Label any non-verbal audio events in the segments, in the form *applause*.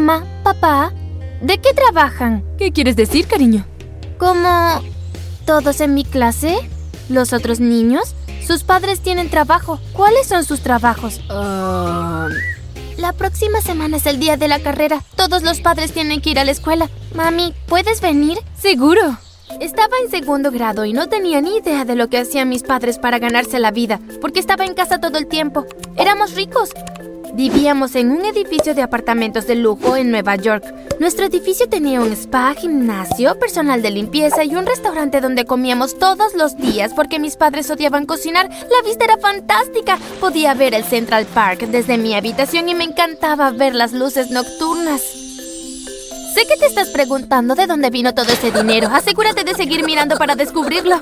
Mamá, papá, ¿de qué trabajan? ¿Qué quieres decir, cariño? ¿Como todos en mi clase? ¿Los otros niños? Sus padres tienen trabajo. ¿Cuáles son sus trabajos? Ah, La próxima semana es el día de la carrera. Todos los padres tienen que ir a la escuela. Mami, ¿puedes venir? seguro. Estaba en segundo grado y no tenía ni idea de lo que hacían mis padres para ganarse la vida, porque estaba en casa todo el tiempo. Éramos ricos. Vivíamos en un edificio de apartamentos de lujo en Nueva York. Nuestro edificio tenía un spa, gimnasio, personal de limpieza y un restaurante donde comíamos todos los días porque mis padres odiaban cocinar. La vista era fantástica. Podía ver el Central Park desde mi habitación y me encantaba ver las luces nocturnas. Sé que te estás preguntando de dónde vino todo ese dinero. Asegúrate de seguir mirando para descubrirlo.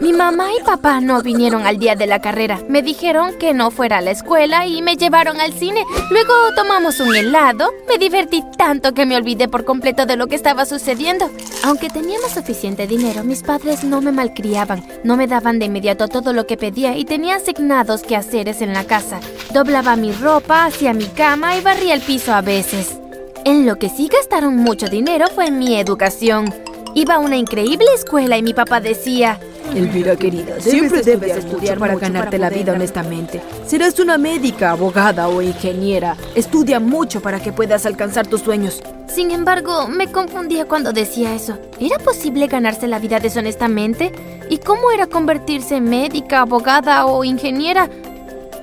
Mi mamá y papá no vinieron al día de la carrera. Me dijeron que no fuera a la escuela y me llevaron al cine. Luego tomamos un helado. Me divertí tanto que me olvidé por completo de lo que estaba sucediendo. Aunque teníamos suficiente dinero, mis padres no me malcriaban. No me daban de inmediato todo lo que pedía y tenía asignados quehaceres en la casa. Doblaba mi ropa, hacía mi cama y barría el piso a veces. En lo que sí gastaron mucho dinero fue en mi educación. Iba a una increíble escuela y mi papá decía, Elvira, querida, siempre debes estudiar para ganarte la vida honestamente. Serás una médica, abogada o ingeniera. Estudia mucho para que puedas alcanzar tus sueños. Sin embargo, me confundía cuando decía eso. ¿Era posible ganarse la vida deshonestamente? ¿Y cómo era convertirse en médica, abogada o ingeniera?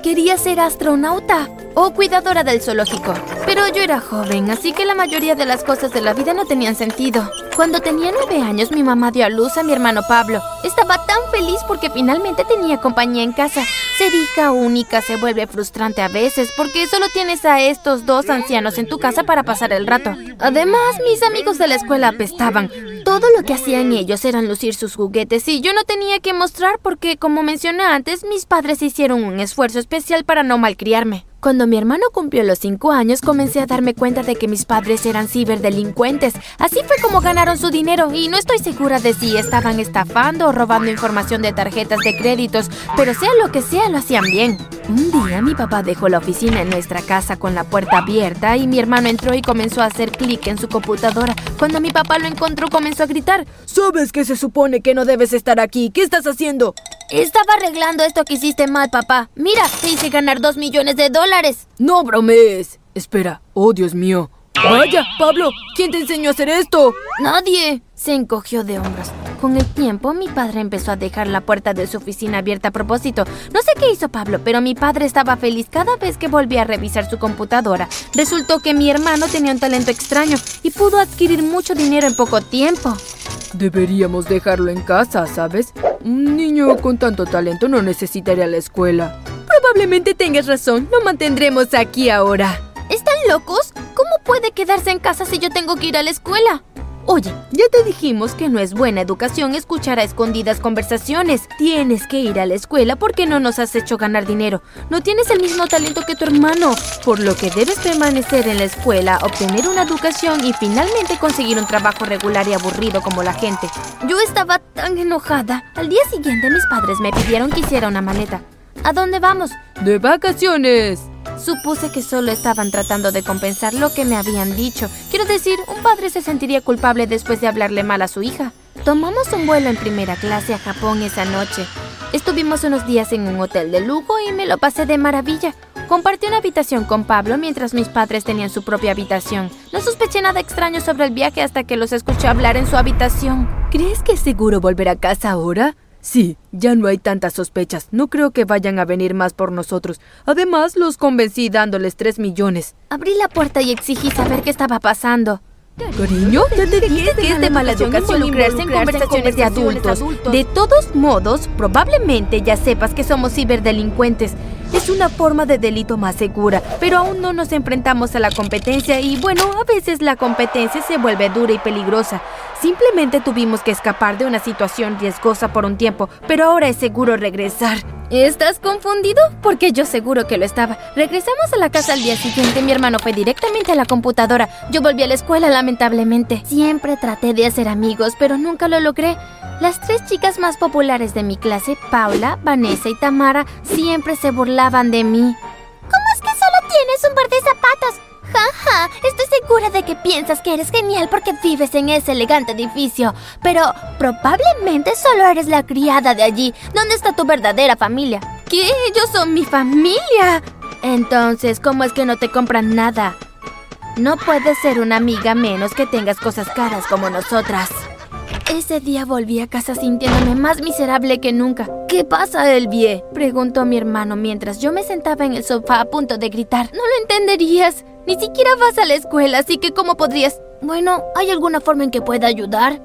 Quería ser astronauta o cuidadora del zoológico. Pero yo era joven, así que la mayoría de las cosas de la vida no tenían sentido. Cuando tenía nueve años, mi mamá dio a luz a mi hermano Pablo. Estaba tan feliz porque finalmente tenía compañía en casa. Ser hija única se vuelve frustrante a veces porque solo tienes a estos dos ancianos en tu casa para pasar el rato. Además, mis amigos de la escuela apestaban. Todo lo que hacían ellos eran lucir sus juguetes y yo no tenía que mostrar porque, como mencioné antes, mis padres hicieron un esfuerzo especial para no malcriarme. Cuando mi hermano cumplió los cinco años, comencé a darme cuenta de que mis padres eran ciberdelincuentes. Así fue como ganaron su dinero y no estoy segura de si estaban estafando o robando información de tarjetas de créditos, pero sea lo que sea, lo hacían bien. Un día mi papá dejó la oficina en nuestra casa con la puerta abierta y mi hermano entró y comenzó a hacer clic en su computadora. Cuando mi papá lo encontró, comenzó a gritar. ¿Sabes que se supone que no debes estar aquí? ¿Qué estás haciendo? Estaba arreglando esto que hiciste mal, papá. Mira, te hice ganar dos millones de dólares. No bromees. Espera. Oh, Dios mío. Vaya, Pablo, ¿quién te enseñó a hacer esto? Nadie. Se encogió de hombros. Con el tiempo, mi padre empezó a dejar la puerta de su oficina abierta a propósito. No sé qué hizo Pablo, pero mi padre estaba feliz cada vez que volvía a revisar su computadora. Resultó que mi hermano tenía un talento extraño y pudo adquirir mucho dinero en poco tiempo. Deberíamos dejarlo en casa, ¿sabes? Un niño con tanto talento no necesitaría la escuela. Probablemente tengas razón, lo mantendremos aquí ahora. ¿Están locos? ¿Cómo puede quedarse en casa si yo tengo que ir a la escuela? Oye, ya te dijimos que no es buena educación escuchar a escondidas conversaciones. Tienes que ir a la escuela porque no nos has hecho ganar dinero. No tienes el mismo talento que tu hermano, por lo que debes permanecer en la escuela, obtener una educación y finalmente conseguir un trabajo regular y aburrido como la gente. Yo estaba tan enojada. Al día siguiente mis padres me pidieron que hiciera una maleta. ¿A dónde vamos? ¡De vacaciones! Supuse que solo estaban tratando de compensar lo que me habían dicho. Quiero decir, un padre se sentiría culpable después de hablarle mal a su hija. Tomamos un vuelo en primera clase a Japón esa noche. Estuvimos unos días en un hotel de lujo y me lo pasé de maravilla. Compartí una habitación con Pablo mientras mis padres tenían su propia habitación. No sospeché nada extraño sobre el viaje hasta que los escuché hablar en su habitación. ¿Crees que es seguro volver a casa ahora? Sí, ya no hay tantas sospechas. No creo que vayan a venir más por nosotros. Además, los convencí dándoles tres millones. Abrí la puerta y exigí saber qué estaba pasando. Cariño, ya te dije que es de mala educación involucrarse en conversaciones de adultos. De todos modos, probablemente ya sepas que somos ciberdelincuentes. Es una forma de delito más segura, pero aún no nos enfrentamos a la competencia y bueno, a veces la competencia se vuelve dura y peligrosa. Simplemente tuvimos que escapar de una situación riesgosa por un tiempo, pero ahora es seguro regresar. ¿Estás confundido? Porque yo seguro que lo estaba. Regresamos a la casa al día siguiente. Mi hermano fue directamente a la computadora. Yo volví a la escuela, lamentablemente. Siempre traté de hacer amigos, pero nunca lo logré. Las tres chicas más populares de mi clase, Paula, Vanessa y Tamara, siempre se burlaban de mí. ¿Cómo es que solo tienes un par de zapatos? Estoy segura piensas que eres genial porque vives en ese elegante edificio, pero probablemente solo eres la criada de allí. ¿Dónde está tu verdadera familia? ¿Qué? Ellos son mi familia. Entonces, ¿cómo es que no te compran nada? No puedes ser una amiga menos que tengas cosas caras como nosotras. Ese día volví a casa sintiéndome más miserable que nunca. ¿Qué pasa, Elvie? Preguntó mi hermano mientras yo me sentaba en el sofá a punto de gritar. No lo entenderías. Ni siquiera vas a la escuela, así que ¿cómo podrías? Bueno, ¿hay alguna forma en que pueda ayudar?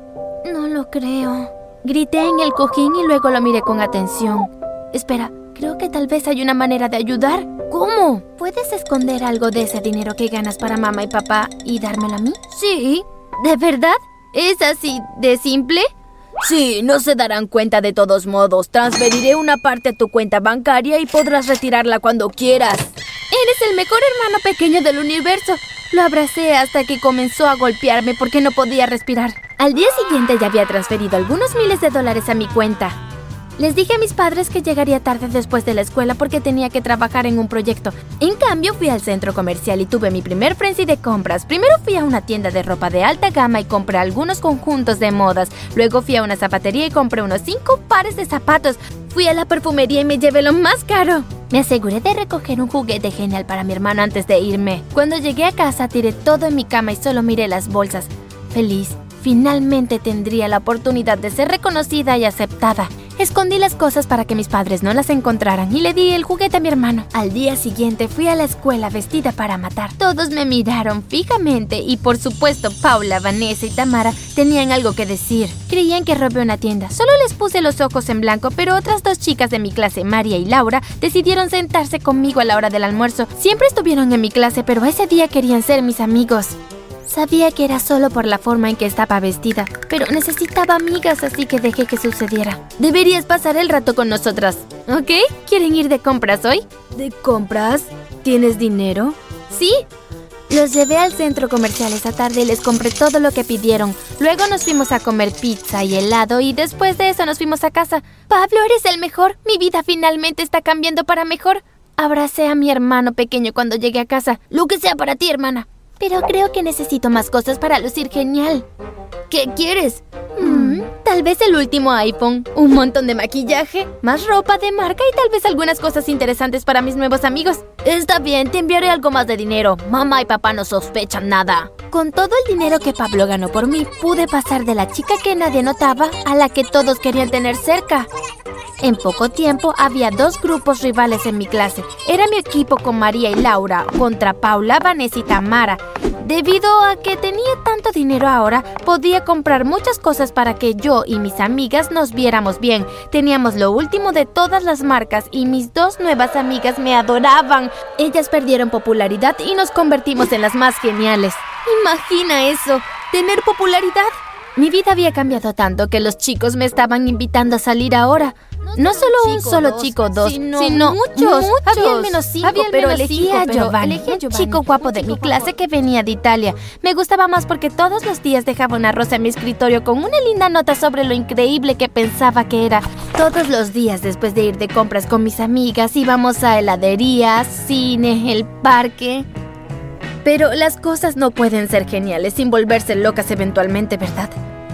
No lo creo. Grité en el cojín y luego lo miré con atención. Espera, creo que tal vez hay una manera de ayudar. ¿Cómo? ¿Puedes esconder algo de ese dinero que ganas para mamá y papá y dármelo a mí? Sí. ¿De verdad? ¿Es así de simple? Sí, no se darán cuenta de todos modos. Transferiré una parte a tu cuenta bancaria y podrás retirarla cuando quieras. Eres el mejor hermano pequeño del universo. Lo abracé hasta que comenzó a golpearme porque no podía respirar. Al día siguiente ya había transferido algunos miles de dólares a mi cuenta. Les dije a mis padres que llegaría tarde después de la escuela porque tenía que trabajar en un proyecto. En cambio, fui al centro comercial y tuve mi primer frenzy de compras. Primero fui a una tienda de ropa de alta gama y compré algunos conjuntos de modas. Luego fui a una zapatería y compré unos cinco pares de zapatos. Fui a la perfumería y me llevé lo más caro. Me aseguré de recoger un juguete genial para mi hermano antes de irme. Cuando llegué a casa tiré todo en mi cama y solo miré las bolsas. Feliz, finalmente tendría la oportunidad de ser reconocida y aceptada. Escondí las cosas para que mis padres no las encontraran y le di el juguete a mi hermano. Al día siguiente fui a la escuela vestida para matar. Todos me miraron fijamente y por supuesto Paula, Vanessa y Tamara tenían algo que decir. Creían que robé una tienda. Solo les puse los ojos en blanco, pero otras dos chicas de mi clase, María y Laura, decidieron sentarse conmigo a la hora del almuerzo. Siempre estuvieron en mi clase, pero ese día querían ser mis amigos. Sabía que era solo por la forma en que estaba vestida, pero necesitaba amigas, así que dejé que sucediera. Deberías pasar el rato con nosotras, ¿ok? ¿Quieren ir de compras hoy? ¿De compras? ¿Tienes dinero? Sí. Los llevé al centro comercial esa tarde y les compré todo lo que pidieron. Luego nos fuimos a comer pizza y helado y después de eso nos fuimos a casa. Pablo, eres el mejor. Mi vida finalmente está cambiando para mejor. Abracé a mi hermano pequeño cuando llegué a casa. Lo que sea para ti, hermana. Pero creo que necesito más cosas para lucir genial. ¿Qué quieres? Mm, tal vez el último iPhone, un montón de maquillaje, más ropa de marca y tal vez algunas cosas interesantes para mis nuevos amigos. Está bien, te enviaré algo más de dinero. Mamá y papá no sospechan nada. Con todo el dinero que Pablo ganó por mí, pude pasar de la chica que nadie notaba a la que todos querían tener cerca. En poco tiempo había dos grupos rivales en mi clase. Era mi equipo con María y Laura contra Paula, Vanessa y Tamara. Debido a que tenía tanto dinero ahora, podía comprar muchas cosas para que yo y mis amigas nos viéramos bien. Teníamos lo último de todas las marcas y mis dos nuevas amigas me adoraban. Ellas perdieron popularidad y nos convertimos en las más geniales. Imagina eso, tener popularidad. Mi vida había cambiado tanto que los chicos me estaban invitando a salir ahora. No solo un solo chico, dos, sino, muchos. Había al menos cinco, pero elegí a Giovanni, un chico guapo de mi clase que venía de Italia. Me gustaba más porque todos los días dejaba una rosa en mi escritorio con una linda nota sobre lo increíble que pensaba que era. Todos los días después de ir de compras con mis amigas íbamos a heladerías, cine, el parque. Pero las cosas no pueden ser geniales sin volverse locas eventualmente, ¿verdad?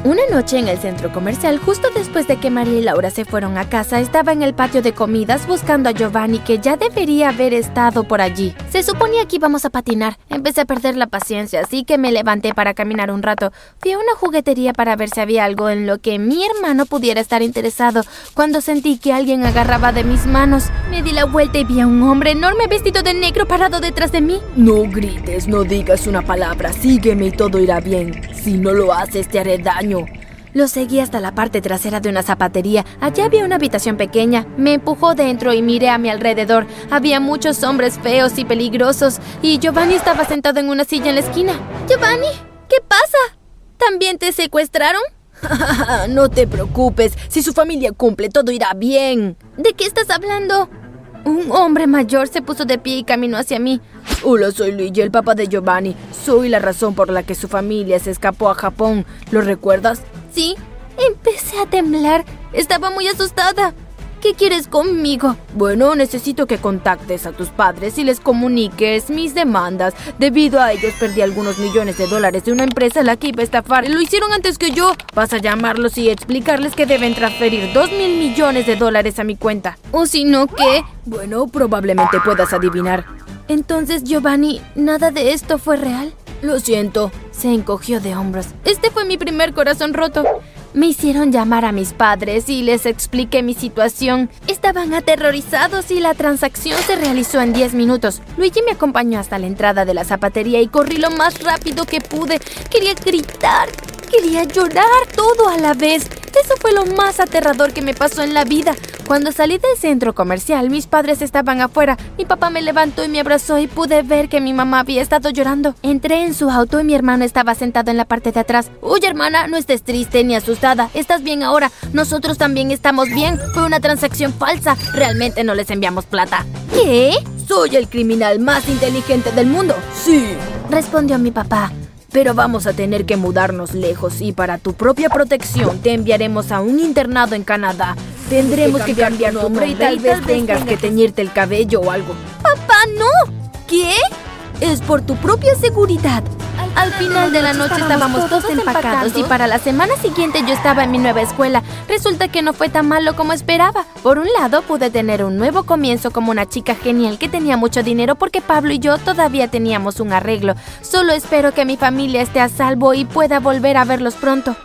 Una noche en el centro comercial, justo después de que María y Laura se fueron a casa, estaba en el patio de comidas buscando a Giovanni, que ya debería haber estado por allí. Se suponía que íbamos a patinar. Empecé a perder la paciencia, así que me levanté para caminar un rato. Fui a una juguetería para ver si había algo en lo que mi hermano pudiera estar interesado, cuando sentí que alguien agarraba de mis manos. Me di la vuelta y vi a un hombre enorme vestido de negro parado detrás de mí. No grites, no digas una palabra, sígueme y todo irá bien. Si no lo haces, te haré daño. Lo seguí hasta la parte trasera de una zapatería. Allá había una habitación pequeña. Me empujó dentro y miré a mi alrededor. Había muchos hombres feos y peligrosos. Y Giovanni estaba sentado en una silla en la esquina. Giovanni, ¿qué pasa? ¿También te secuestraron? *laughs* no te preocupes. Si su familia cumple, todo irá bien. ¿De qué estás hablando? Un hombre mayor se puso de pie y caminó hacia mí. Hola, soy Luigi, el papá de Giovanni. Soy la razón por la que su familia se escapó a Japón. ¿Lo recuerdas? Sí. Empecé a temblar. Estaba muy asustada. ¿Qué quieres conmigo? Bueno, necesito que contactes a tus padres y les comuniques mis demandas. Debido a ellos perdí algunos millones de dólares de una empresa a la que iba a estafar. Lo hicieron antes que yo. Vas a llamarlos y explicarles que deben transferir dos mil millones de dólares a mi cuenta. ¿O si no qué? Bueno, probablemente puedas adivinar. Entonces, Giovanni, ¿nada de esto fue real? Lo siento. Se encogió de hombros. Este fue mi primer corazón roto. Me hicieron llamar a mis padres y les expliqué mi situación. Estaban aterrorizados y la transacción se realizó en 10 minutos. Luigi me acompañó hasta la entrada de la zapatería y corrí lo más rápido que pude. Quería gritar, quería llorar todo a la vez. Eso fue lo más aterrador que me pasó en la vida. Cuando salí del centro comercial, mis padres estaban afuera. Mi papá me levantó y me abrazó y pude ver que mi mamá había estado llorando. Entré en su auto y mi hermano estaba sentado en la parte de atrás. Oye, hermana, no estés triste ni asustada. Estás bien ahora. Nosotros también estamos bien. Fue una transacción falsa. Realmente no les enviamos plata. ¿Qué? Soy el criminal más inteligente del mundo. Sí, respondió mi papá. Pero vamos a tener que mudarnos lejos y para tu propia protección te enviaremos a un internado en Canadá. Tendremos que cambiar, tu nombre y tal vez tengas que teñirte el cabello o algo. ¡Papá, no! ¿Qué? Es por tu propia seguridad. Al final de la noche estábamos todos empacados y para la semana siguiente yo estaba en mi nueva escuela. Resulta que no fue tan malo como esperaba. Por un lado pude tener un nuevo comienzo como una chica genial que tenía mucho dinero porque Pablo y yo todavía teníamos un arreglo. Solo espero que mi familia esté a salvo y pueda volver a verlos pronto.